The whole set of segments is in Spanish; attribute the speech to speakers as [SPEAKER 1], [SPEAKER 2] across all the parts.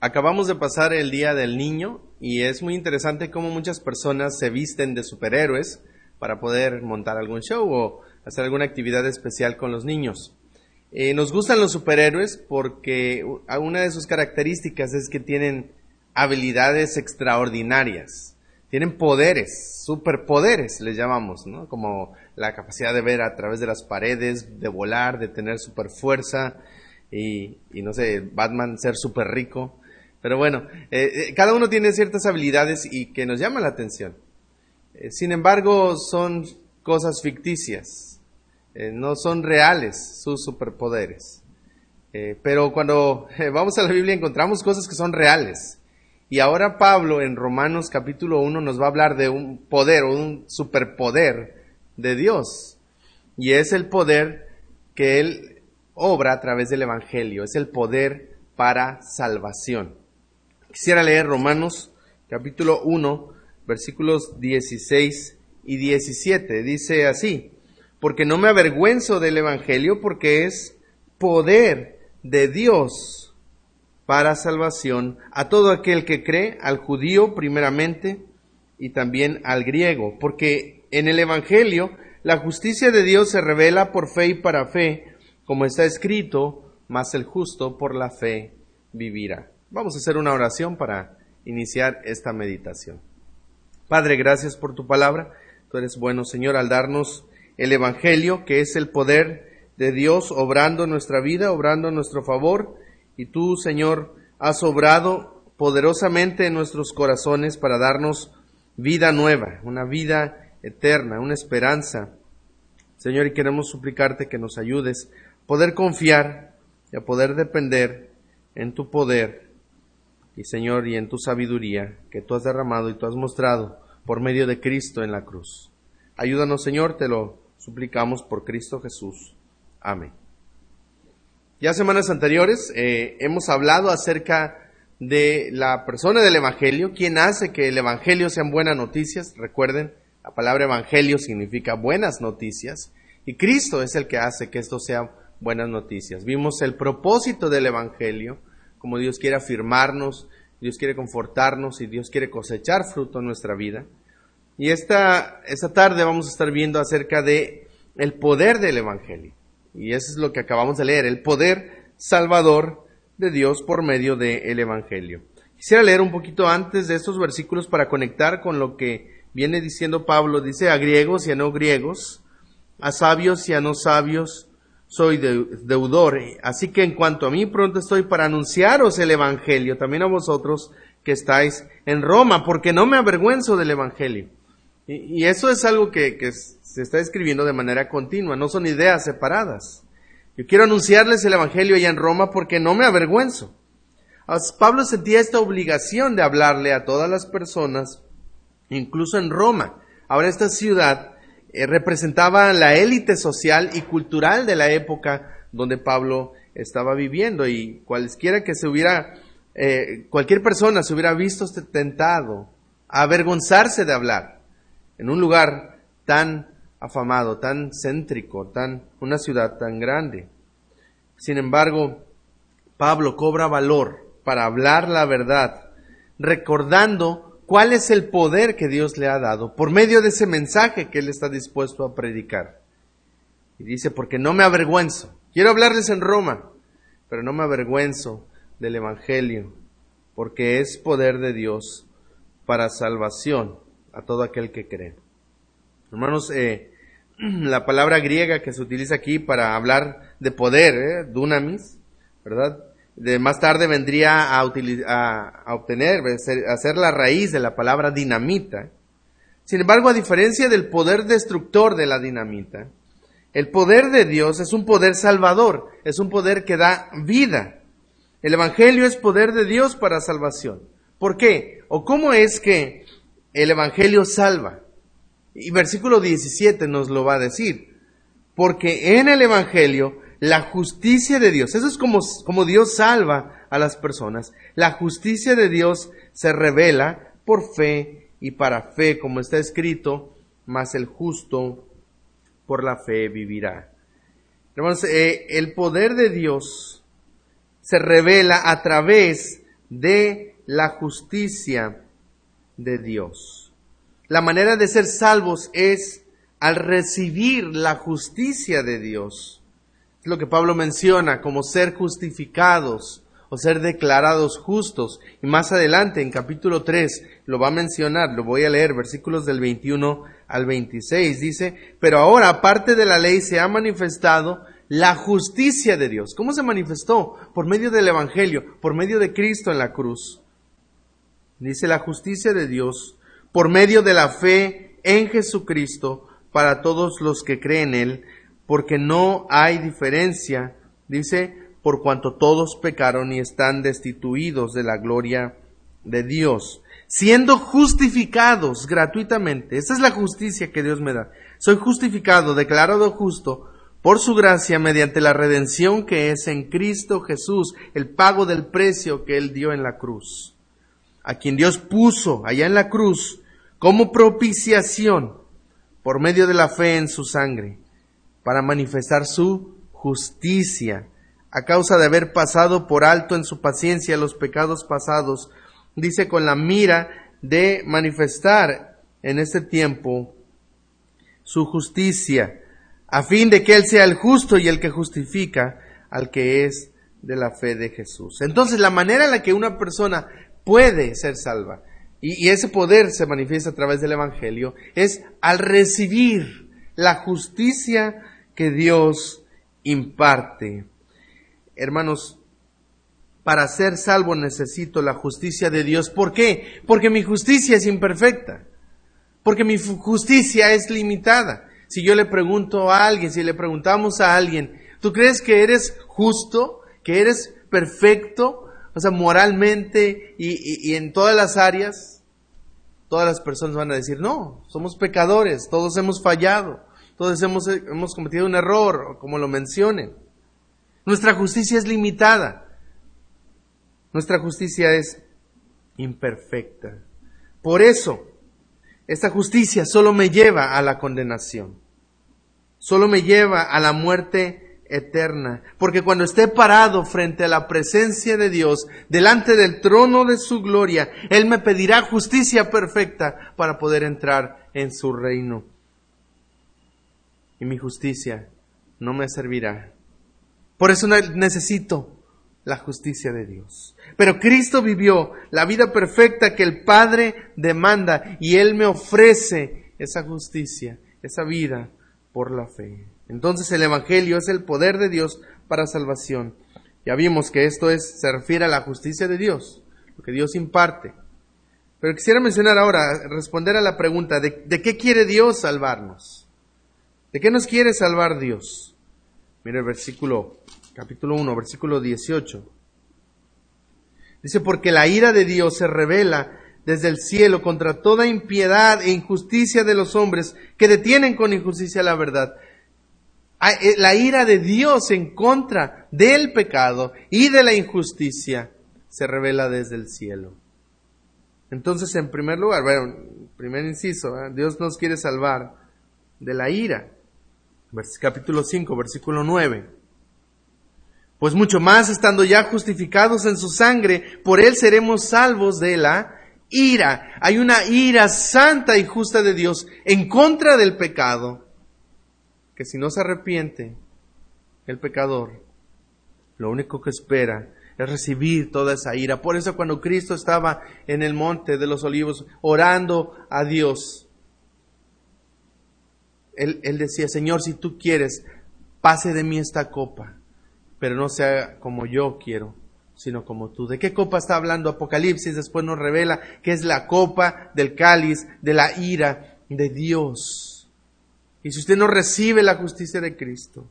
[SPEAKER 1] Acabamos de pasar el Día del Niño y es muy interesante cómo muchas personas se visten de superhéroes para poder montar algún show o hacer alguna actividad especial con los niños. Eh, nos gustan los superhéroes porque una de sus características es que tienen habilidades extraordinarias, tienen poderes, superpoderes les llamamos, ¿no? Como la capacidad de ver a través de las paredes, de volar, de tener superfuerza y, y no sé, Batman ser súper rico. Pero bueno, eh, eh, cada uno tiene ciertas habilidades y que nos llaman la atención. Eh, sin embargo, son cosas ficticias, no son reales sus superpoderes. pero cuando vamos a la Biblia encontramos cosas que son reales. Y ahora Pablo en Romanos capítulo 1 nos va a hablar de un poder o un superpoder de Dios. Y es el poder que Él obra a través del Evangelio, es el poder para salvación. Quisiera leer Romanos capítulo 1, versículos 16 y 17. Dice así, porque no me avergüenzo del Evangelio porque es poder de Dios para salvación a todo aquel que cree, al judío primeramente y también al griego, porque en el Evangelio la justicia de Dios se revela por fe y para fe, como está escrito, mas el justo por la fe vivirá. Vamos a hacer una oración para iniciar esta meditación. Padre, gracias por tu palabra. Tú eres bueno, Señor, al darnos el Evangelio, que es el poder de Dios obrando nuestra vida, obrando nuestro favor. Y tú, Señor, has obrado poderosamente en nuestros corazones para darnos vida nueva, una vida eterna, una esperanza. Señor, y queremos suplicarte que nos ayudes a poder confiar y a poder depender en tu poder y Señor, y en tu sabiduría que tú has derramado y tú has mostrado por medio de Cristo en la cruz. Ayúdanos, Señor, te lo suplicamos por Cristo Jesús. Amén. Ya semanas anteriores eh, hemos hablado acerca de la persona del Evangelio, quien hace que el Evangelio sean buenas noticias. Recuerden, la palabra Evangelio significa buenas noticias y Cristo es el que hace que esto sea buenas noticias. Vimos el propósito del Evangelio, como Dios quiere afirmarnos, Dios quiere confortarnos y Dios quiere cosechar fruto en nuestra vida. Y esta, esta tarde vamos a estar viendo acerca de el poder del Evangelio. Y eso es lo que acabamos de leer, el poder salvador de Dios por medio del Evangelio. Quisiera leer un poquito antes de estos versículos para conectar con lo que viene diciendo Pablo. Dice a griegos y a no griegos, a sabios y a no sabios, soy deudor. Así que en cuanto a mí, pronto estoy para anunciaros el Evangelio, también a vosotros que estáis en Roma, porque no me avergüenzo del Evangelio. Y, eso es algo que, que se está escribiendo de manera continua, no son ideas separadas. Yo quiero anunciarles el Evangelio allá en Roma porque no me avergüenzo. Pablo sentía esta obligación de hablarle a todas las personas, incluso en Roma. Ahora esta ciudad eh, representaba la élite social y cultural de la época donde Pablo estaba viviendo y cualquiera que se hubiera, eh, cualquier persona se hubiera visto tentado a avergonzarse de hablar en un lugar tan afamado, tan céntrico, tan, una ciudad tan grande. Sin embargo, Pablo cobra valor para hablar la verdad, recordando cuál es el poder que Dios le ha dado por medio de ese mensaje que Él está dispuesto a predicar. Y dice, porque no me avergüenzo. Quiero hablarles en Roma, pero no me avergüenzo del Evangelio, porque es poder de Dios para salvación a todo aquel que cree. Hermanos, eh, la palabra griega que se utiliza aquí para hablar de poder, eh, dunamis, ¿verdad? Más tarde vendría a, a, obtener, a ser la raíz de la palabra dinamita. Sin embargo, a diferencia del poder destructor de la dinamita, el poder de Dios es un poder salvador, es un poder que da vida. El Evangelio es poder de Dios para salvación. ¿Por qué? ¿O cómo es que el Evangelio salva? Y versículo 17 nos lo va a decir. Porque en el Evangelio la justicia de Dios. Eso es como, como Dios salva a las personas. La justicia de Dios se revela por fe y para fe, como está escrito, mas el justo por la fe vivirá. Hermanos, eh, el poder de Dios se revela a través de la justicia de Dios. La manera de ser salvos es al recibir la justicia de Dios. Lo que Pablo menciona como ser justificados o ser declarados justos. Y más adelante, en capítulo 3, lo va a mencionar, lo voy a leer, versículos del 21 al 26, dice, pero ahora, aparte de la ley, se ha manifestado la justicia de Dios. ¿Cómo se manifestó? Por medio del Evangelio, por medio de Cristo en la cruz. Dice la justicia de Dios por medio de la fe en Jesucristo para todos los que creen en Él, porque no hay diferencia, dice, por cuanto todos pecaron y están destituidos de la gloria de Dios, siendo justificados gratuitamente. Esa es la justicia que Dios me da. Soy justificado, declarado justo por su gracia mediante la redención que es en Cristo Jesús, el pago del precio que Él dio en la cruz. A quien Dios puso allá en la cruz como propiciación por medio de la fe en su sangre, para manifestar su justicia, a causa de haber pasado por alto en su paciencia los pecados pasados, dice con la mira de manifestar en este tiempo su justicia, a fin de que Él sea el justo y el que justifica al que es de la fe de Jesús. Entonces, la manera en la que una persona puede ser salva y, ese poder se manifiesta a través del Evangelio, es al recibir la justicia que Dios imparte. Hermanos, para ser salvo necesito la justicia de Dios. ¿Por qué? Porque mi justicia es imperfecta. Porque mi justicia es limitada. Si yo le pregunto a alguien, si le preguntamos a alguien, ¿tú crees que eres justo? ¿Que eres perfecto? O sea, moralmente y, en todas las áreas, todas las personas van a decir, no, somos pecadores, todos hemos fallado, todos hemos, hemos cometido un error, como lo mencionen. Nuestra justicia es limitada. Nuestra justicia es imperfecta. Por eso, esta justicia solo me lleva a la condenación. Solo me lleva a la muerte eterna. Porque cuando esté parado frente a la presencia de Dios, delante del trono de su gloria, Él me pedirá justicia perfecta para poder entrar en su reino. Y mi justicia no me servirá. Por eso necesito la justicia de Dios. Pero Cristo vivió la vida perfecta que el Padre demanda y Él me ofrece esa justicia, esa vida por la fe. Entonces el Evangelio es el poder de Dios para salvación. Ya vimos que esto es, se refiere a la justicia de Dios, lo que Dios imparte. Pero quisiera mencionar ahora, responder a la pregunta, ¿de, de qué quiere Dios salvarnos? ¿De qué nos quiere salvar Dios? Mira el versículo, capítulo 1, versículo 18. Dice, porque la ira de Dios se revela desde el cielo contra toda impiedad e injusticia de los hombres que detienen con injusticia la verdad. Eh, la ira de Dios en contra del pecado y de la injusticia se revela desde el cielo. Entonces, en primer lugar, bueno, primer inciso. Dios nos quiere salvar de la ira. Capítulo 5, versículo 9. Pues mucho más, estando ya justificados en su sangre, por él seremos salvos de la ira. Hay una ira santa y justa de Dios en contra del pecado que si no se arrepiente el pecador, lo único que espera es recibir toda esa ira. Por eso cuando Cristo estaba en el monte de los olivos orando a Dios, él, decía, Señor, si tú quieres, pase de mí esta copa, pero no sea como yo quiero, sino como tú. ¿De qué copa está hablando Apocalipsis? Después nos revela que es la copa del cáliz de la ira de Dios. Y si usted no recibe la justicia de Cristo,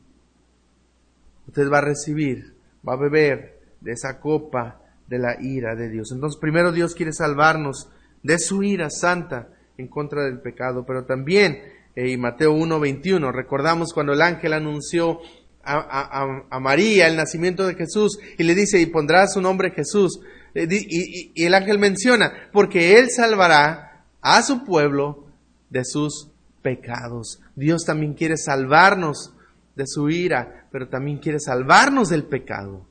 [SPEAKER 1] usted va a recibir, va a beber de esa copa de la ira de Dios. Entonces, primero Dios quiere salvarnos de su ira santa en contra del pecado, pero también, eh, Mateo 1:21, recordamos cuando el ángel anunció a, María el nacimiento de Jesús y le dice, y pondrá su nombre Jesús. Eh, y el ángel menciona, porque él salvará a su pueblo de sus pecados. Dios también quiere salvarnos de su ira, pero también quiere salvarnos del pecado.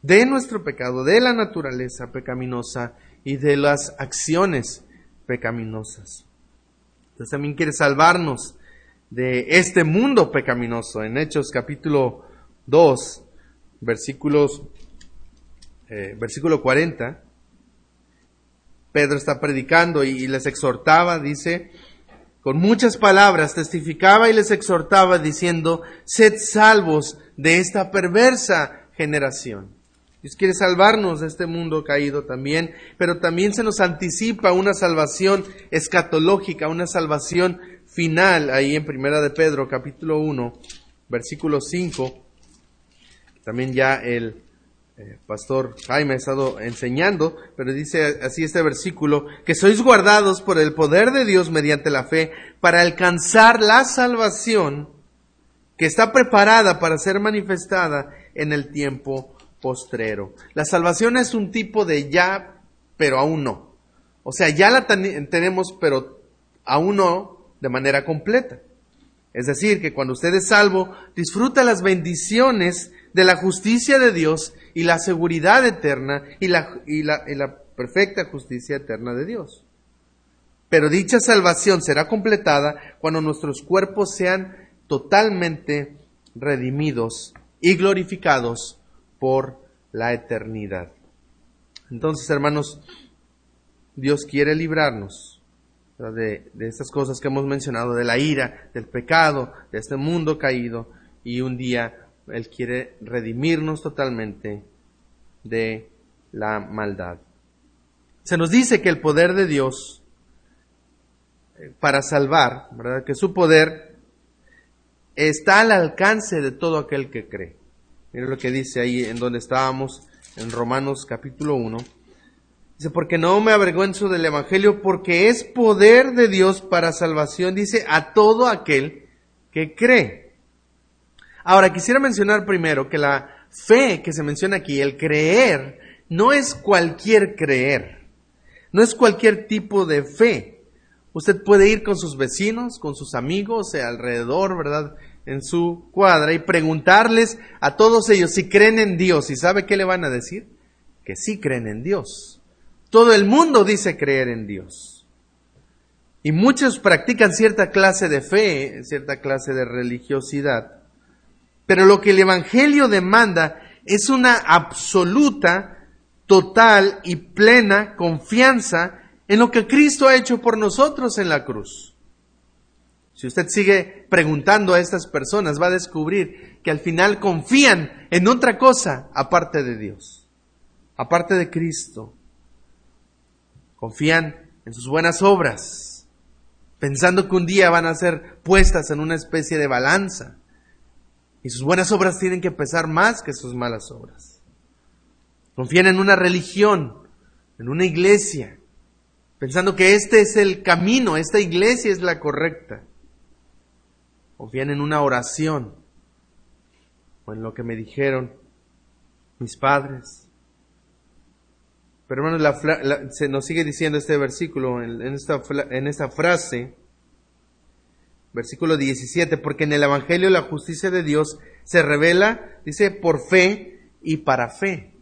[SPEAKER 1] de nuestro pecado, de la naturaleza pecaminosa y de las acciones pecaminosas. Entonces también quiere salvarnos de este mundo pecaminoso. En Hechos capítulo 2, versículos, eh, versículo 40, Pedro está predicando y, les exhortaba, dice, con muchas palabras testificaba y les exhortaba diciendo, sed salvos de esta perversa generación. Dios quiere salvarnos de este mundo caído también, pero también se nos anticipa una salvación escatológica, una salvación final ahí en Primera de Pedro, capítulo 1, versículo 5. También ya el eh, pastor Jaime ha estado enseñando, pero dice así este versículo, que sois guardados por el poder de Dios mediante la fe para alcanzar la salvación que está preparada para ser manifestada en el tiempo La salvación es un tipo de ya, pero aún no. O sea, ya la tenemos, pero aún no de manera completa. Es decir, que cuando usted es salvo, disfruta las bendiciones de la justicia de Dios y la seguridad eterna y la, y la, y la perfecta justicia eterna de Dios. Pero dicha salvación será completada cuando nuestros cuerpos sean totalmente redimidos y glorificados por la eternidad. Entonces, hermanos, Dios quiere librarnos de, estas cosas que hemos mencionado, de la ira, del pecado, de este mundo caído, y un día Él quiere redimirnos totalmente de la maldad. Se nos dice que el poder de Dios eh, para salvar, ¿verdad? Que su poder está al alcance de todo aquel que cree. Mira lo que dice ahí en donde estábamos, en Romanos capítulo 1. Dice, porque no me avergüenzo del Evangelio, porque es poder de Dios para salvación, dice, a todo aquel que cree. Ahora, quisiera mencionar primero que la fe que se menciona aquí, el creer, no es cualquier creer, no es cualquier tipo de fe. Usted puede ir con sus vecinos, con sus amigos, alrededor, ¿verdad? En su cuadra y preguntarles a todos ellos si creen en Dios. ¿Y sabe qué le van a decir? Que sí creen en Dios. Todo el mundo dice creer en Dios. Y muchos practican cierta clase de fe, cierta clase de religiosidad. Pero lo que el Evangelio demanda es una absoluta, total y plena confianza en lo que Cristo ha hecho por nosotros en la cruz. Si usted sigue preguntando a estas personas, va a descubrir que al final confían en otra cosa aparte de Dios, aparte de Cristo. Confían en sus buenas obras, pensando que un día van a ser puestas en una especie de balanza. Y sus buenas obras tienen que pesar más que sus malas obras. Confían en una religión, en una iglesia, pensando que este es el camino, esta iglesia es la correcta confían en una oración o en lo que me dijeron mis padres. Pero hermanos, se nos sigue diciendo este versículo en, esta, en esta frase, versículo 17, porque en el Evangelio la justicia de Dios se revela, dice, por fe y para fe.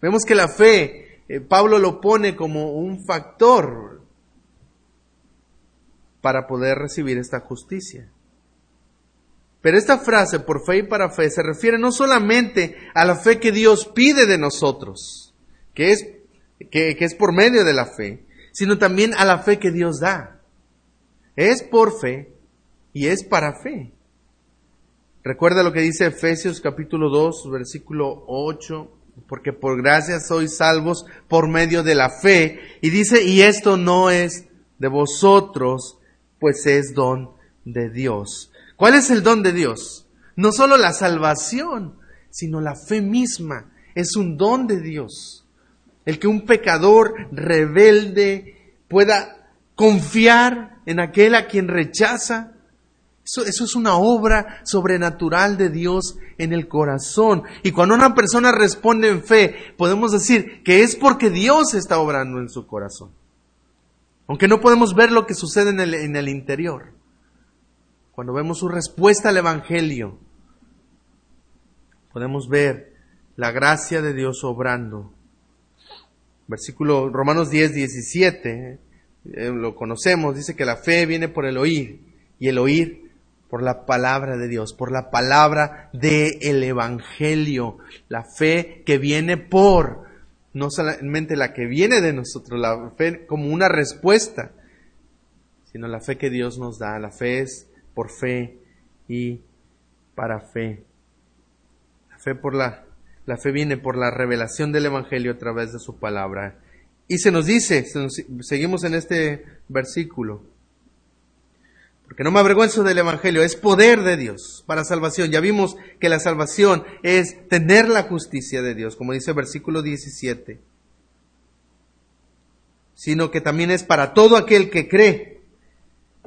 [SPEAKER 1] Vemos que la fe, eh, Pablo lo pone como un factor para poder recibir esta justicia. Pero esta frase, por fe y para fe, se refiere no solamente a la fe que Dios pide de nosotros, que es, que, es por medio de la fe, sino también a la fe que Dios da. Es por fe y es para fe. Recuerda lo que dice Efesios capítulo 2, versículo 8, porque por gracia sois salvos por medio de la fe. Y dice, y esto no es de vosotros, pues es don de Dios. ¿Cuál es el don de Dios? No solo la salvación, sino la fe misma. Es un don de Dios. El que un pecador rebelde pueda confiar en aquel a quien rechaza. Eso, eso, es una obra sobrenatural de Dios en el corazón. Y cuando una persona responde en fe, podemos decir que es porque Dios está obrando en su corazón. Aunque no podemos ver lo que sucede en el, en el interior cuando vemos su respuesta al Evangelio, podemos ver la gracia de Dios obrando. Versículo Romanos 10, 17, eh, lo conocemos, dice que la fe viene por el oír y el oír por la palabra de Dios, por la palabra del el Evangelio, la fe que viene por, no solamente la que viene de nosotros, la fe como una respuesta, sino la fe que Dios nos da, la fe es por fe y para fe. La fe por la la fe viene por la revelación del Evangelio a través de su palabra. Y se nos dice, seguimos en este versículo, porque no me avergüenzo del Evangelio, es poder de Dios para salvación. Ya vimos que la salvación es tener la justicia de Dios, como dice el versículo 17, sino que también es para todo aquel que cree.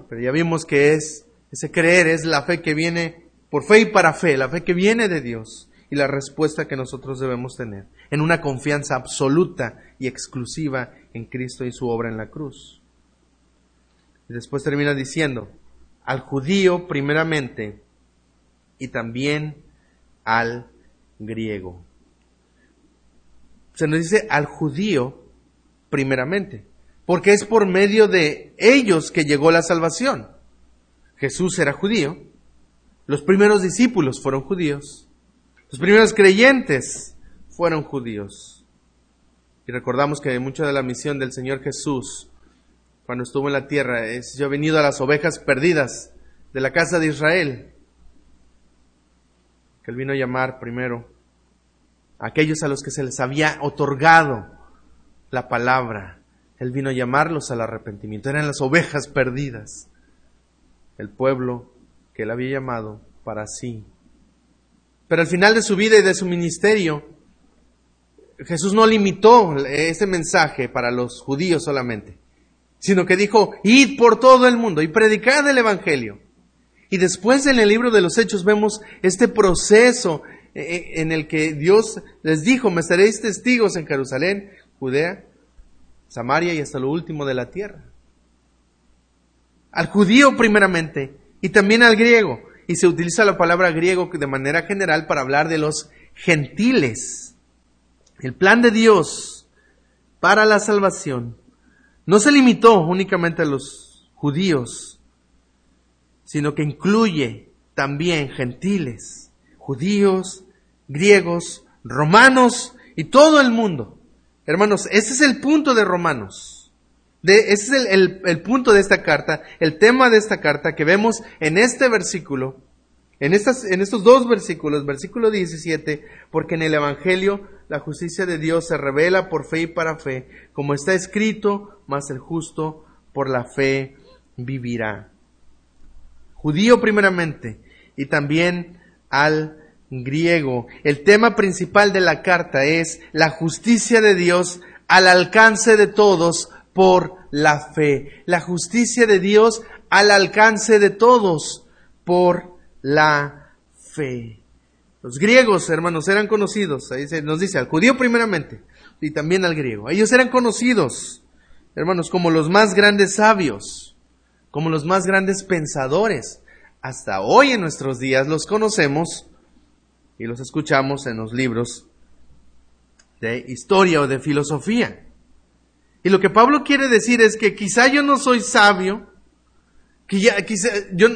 [SPEAKER 1] Pero ya vimos que es, ese creer es la fe que viene por fe y para fe, la fe que viene de Dios y la respuesta que nosotros debemos tener, en una confianza absoluta y exclusiva en Cristo y su obra en la cruz. Y después termina diciendo, al judío primeramente y también al griego. Se nos dice al judío primeramente, porque es por medio de ellos que llegó la salvación. Jesús era judío, los primeros discípulos fueron judíos, los primeros creyentes fueron judíos. Y recordamos que mucha de la misión del Señor Jesús, cuando estuvo en la tierra, es yo he venido a las ovejas perdidas de la casa de Israel. Que él vino a llamar primero a aquellos a los que se les había otorgado la palabra. Él vino a llamarlos al arrepentimiento. Eran las ovejas perdidas. El pueblo que él había llamado para sí pero al final de su vida y de su ministerio, Jesús no limitó ese mensaje para los judíos solamente, sino que dijo, id por todo el mundo y predicad el Evangelio. Y después en el libro de los Hechos vemos este proceso eh, eh, en el que Dios les dijo, me seréis testigos en Jerusalén, Judea, Samaria y hasta lo último de la tierra. Al judío primeramente y también al griego y se utiliza la palabra griego de manera general para hablar de los gentiles. El plan de Dios para la salvación no se limitó únicamente a los judíos, sino que incluye también gentiles, judíos, griegos, romanos y todo el mundo. Hermanos, ese es el punto de Romanos ese es el, punto de esta carta, el tema de esta carta que vemos en este versículo, en, estas, en estos dos versículos, versículo 17, porque en el Evangelio la justicia de Dios se revela por fe y para fe, como está escrito, mas el justo por la fe vivirá. Judío primeramente y también al griego. El tema principal de la carta es la justicia de Dios al alcance de todos por la fe. La justicia de Dios al alcance de todos por la fe. Los griegos, hermanos, eran conocidos, ahí nos dice al judío primeramente y también al griego. Ellos eran conocidos, hermanos, como los más grandes sabios, como los más grandes pensadores. Hasta hoy en nuestros días los conocemos y los escuchamos en los libros de historia o de filosofía. Y lo que Pablo quiere decir es que quizá yo no soy sabio, que ya, quizá yo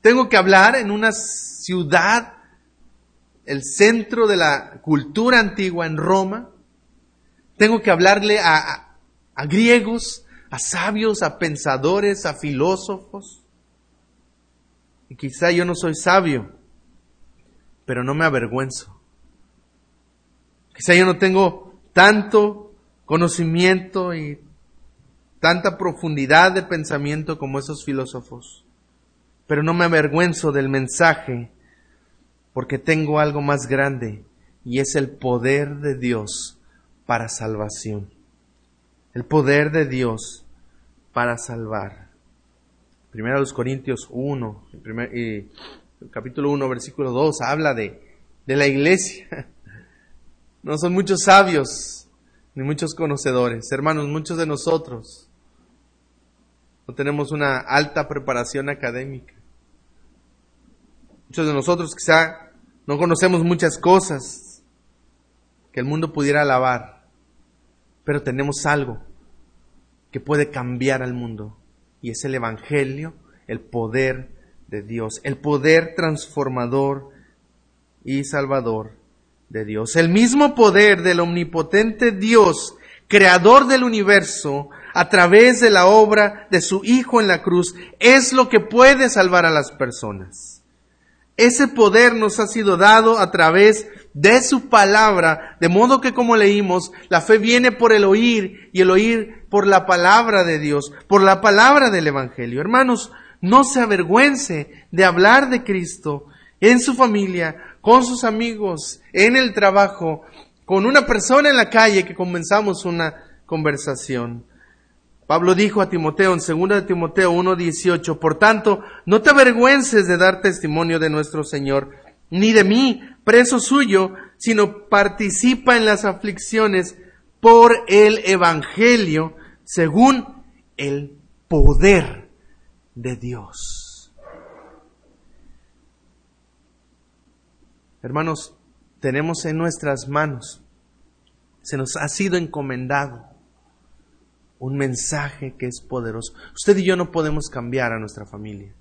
[SPEAKER 1] tengo que hablar en una ciudad, el centro de la cultura antigua en Roma, tengo que hablarle a, a griegos, a sabios, a pensadores, a filósofos. Y quizá yo no soy sabio, pero no me avergüenzo. Quizá yo no tengo tanto conocimiento y tanta profundidad de pensamiento como esos filósofos. Pero no me avergüenzo del mensaje porque tengo algo más grande y es el poder de Dios para salvación. El poder de Dios para salvar. Primero los Corintios 1, y capítulo 1, versículo 2, habla de, de la iglesia. No son muchos sabios, ni muchos conocedores. Hermanos, muchos de nosotros no tenemos una alta preparación académica. Muchos de nosotros quizá no conocemos muchas cosas. que el mundo pudiera alabar, pero tenemos algo que puede cambiar al mundo y es el Evangelio, el poder de Dios, el poder transformador y salvador de Dios. El mismo poder del omnipotente Dios, creador del universo, a través de la obra de su Hijo en la cruz, es lo que puede salvar a las personas. Ese poder nos ha sido dado a través de su palabra, de modo que como leímos, la fe viene por el oír y el oír por la palabra de Dios, por la palabra del Evangelio. Hermanos, no se avergüence de hablar de Cristo en su familia, con sus amigos, en el trabajo, con una persona en la calle que comenzamos una conversación. Pablo dijo a Timoteo en 2 de Timoteo 1:18, por tanto, no te avergüences de dar testimonio de nuestro Señor, ni de mí, preso suyo, sino participa en las aflicciones por el Evangelio, según el poder de Dios. Hermanos, tenemos en nuestras manos, se nos ha sido encomendado un mensaje que es poderoso. Usted y yo no podemos cambiar a nuestra familia.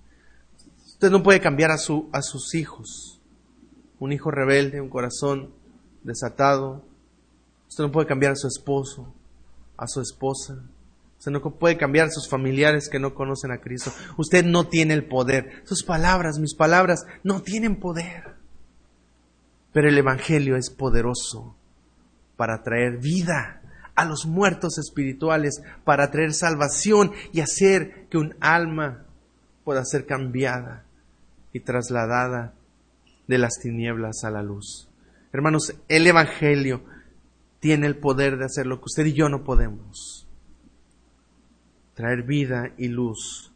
[SPEAKER 1] Usted no puede cambiar a, su, a sus hijos. Un hijo rebelde, un corazón desatado. Usted no puede cambiar a su esposo, a su esposa. Usted no puede cambiar a sus familiares que no conocen a Cristo. Usted no tiene el poder. Sus palabras, mis palabras, no tienen poder. Pero el Evangelio es poderoso para traer vida a los muertos espirituales, para traer salvación y hacer que un alma pueda ser cambiada y trasladada de las tinieblas a la luz. Hermanos, el Evangelio tiene el poder de hacer lo que usted y yo no podemos. Traer vida y luz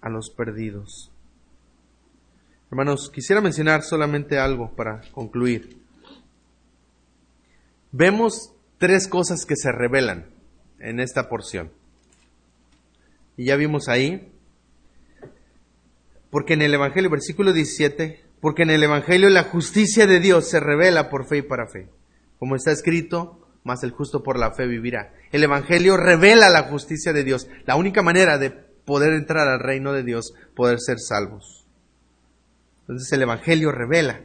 [SPEAKER 1] a los perdidos. Hermanos, quisiera mencionar solamente algo para concluir. Vemos tres cosas que se revelan en esta porción. Y ya vimos ahí, porque en el Evangelio, versículo 17, porque en el Evangelio la justicia de Dios se revela por fe y para fe. Como está escrito, más el justo por la fe vivirá. El Evangelio revela la justicia de Dios, la única manera de poder entrar al reino de Dios, poder ser salvos. Entonces el Evangelio revela,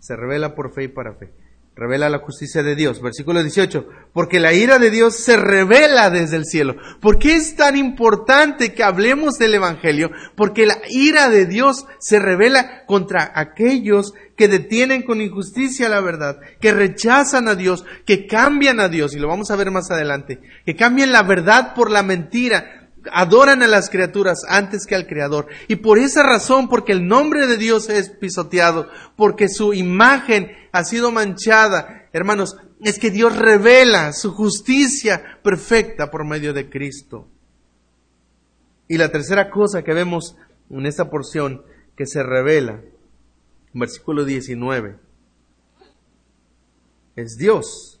[SPEAKER 1] se revela por fe y para fe. Revela la justicia de Dios. Versículo 18. Porque la ira de Dios se revela desde el cielo. ¿Por qué es tan importante que hablemos del Evangelio? Porque la ira de Dios se revela contra aquellos que detienen con injusticia la verdad, que rechazan a Dios, que cambian a Dios, y lo vamos a ver más adelante, que cambian la verdad por la mentira, adoran a las criaturas antes que al Creador. Y por esa razón, porque el nombre de Dios es pisoteado, porque su imagen ha sido manchada, hermanos, es que Dios revela su justicia perfecta por medio de Cristo. Y la tercera cosa que vemos en esta porción que se revela, versículo 19, es Dios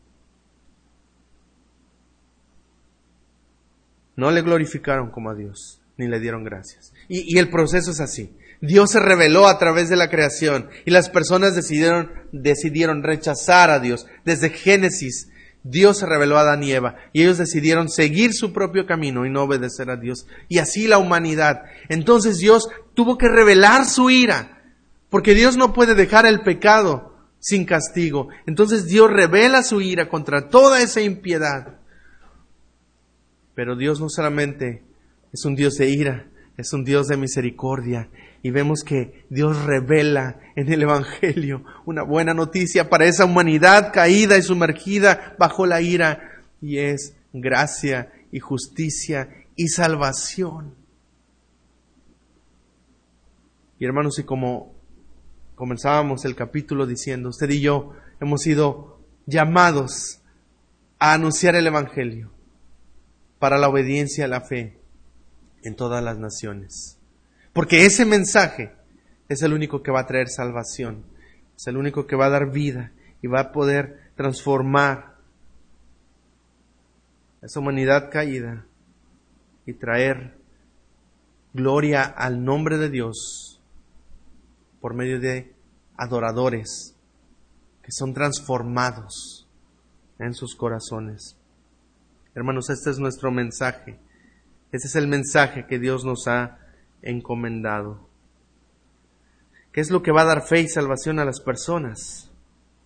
[SPEAKER 1] No le glorificaron como a Dios, ni le dieron gracias. Y, el proceso es así. Dios se reveló a través de la creación y las personas decidieron, decidieron rechazar a Dios. Desde Génesis, Dios se reveló a Adán y Eva y ellos decidieron seguir su propio camino y no obedecer a Dios. Y así la humanidad. Entonces Dios tuvo que revelar su ira, porque Dios no puede dejar el pecado sin castigo. Entonces Dios revela su ira contra toda esa impiedad. Pero Dios no solamente es un Dios de ira, es un Dios de misericordia. Y vemos que Dios revela en el Evangelio una buena noticia para esa humanidad caída y sumergida bajo la ira. Y es gracia y justicia y salvación. Y hermanos, y como comenzábamos el capítulo diciendo, usted y yo hemos sido llamados a anunciar el Evangelio para la obediencia a la fe en todas las naciones. Porque ese mensaje es el único que va a traer salvación, es el único que va a dar vida y va a poder transformar esa humanidad caída y traer gloria al nombre de Dios por medio de adoradores que son transformados en sus corazones. Hermanos, este es nuestro mensaje. Este es el mensaje que Dios nos ha encomendado. ¿Qué es lo que va a dar fe y salvación a las personas?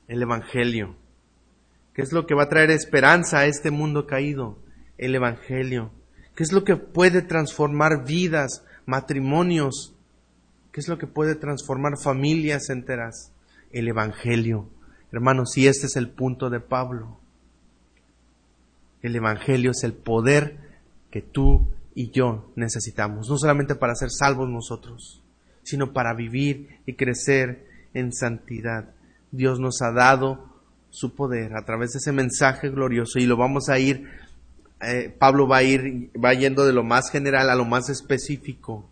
[SPEAKER 1] El Evangelio. ¿Qué es lo que va a traer esperanza a este mundo caído? El Evangelio. ¿Qué es lo que puede transformar vidas, matrimonios? ¿Qué es lo que puede transformar familias enteras? El Evangelio. Hermanos, y este es el punto de Pablo. El Evangelio es el poder que tú y yo necesitamos, no solamente para ser salvos nosotros, sino para vivir y crecer en santidad. Dios nos ha dado su poder a través de ese mensaje glorioso y lo vamos a ir, eh, Pablo va a ir, va yendo de lo más general a lo más específico,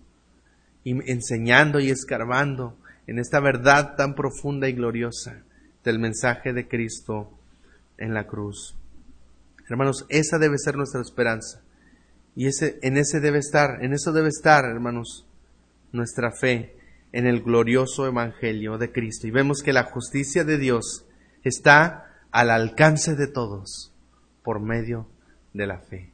[SPEAKER 1] y enseñando y escarbando en esta verdad tan profunda y gloriosa del mensaje de Cristo en la cruz. Hermanos, esa debe ser nuestra esperanza. Y ese, en ese debe estar, en eso debe estar, hermanos, nuestra fe en el glorioso Evangelio de Cristo. Y vemos que la justicia de Dios está al alcance de todos por medio de la fe.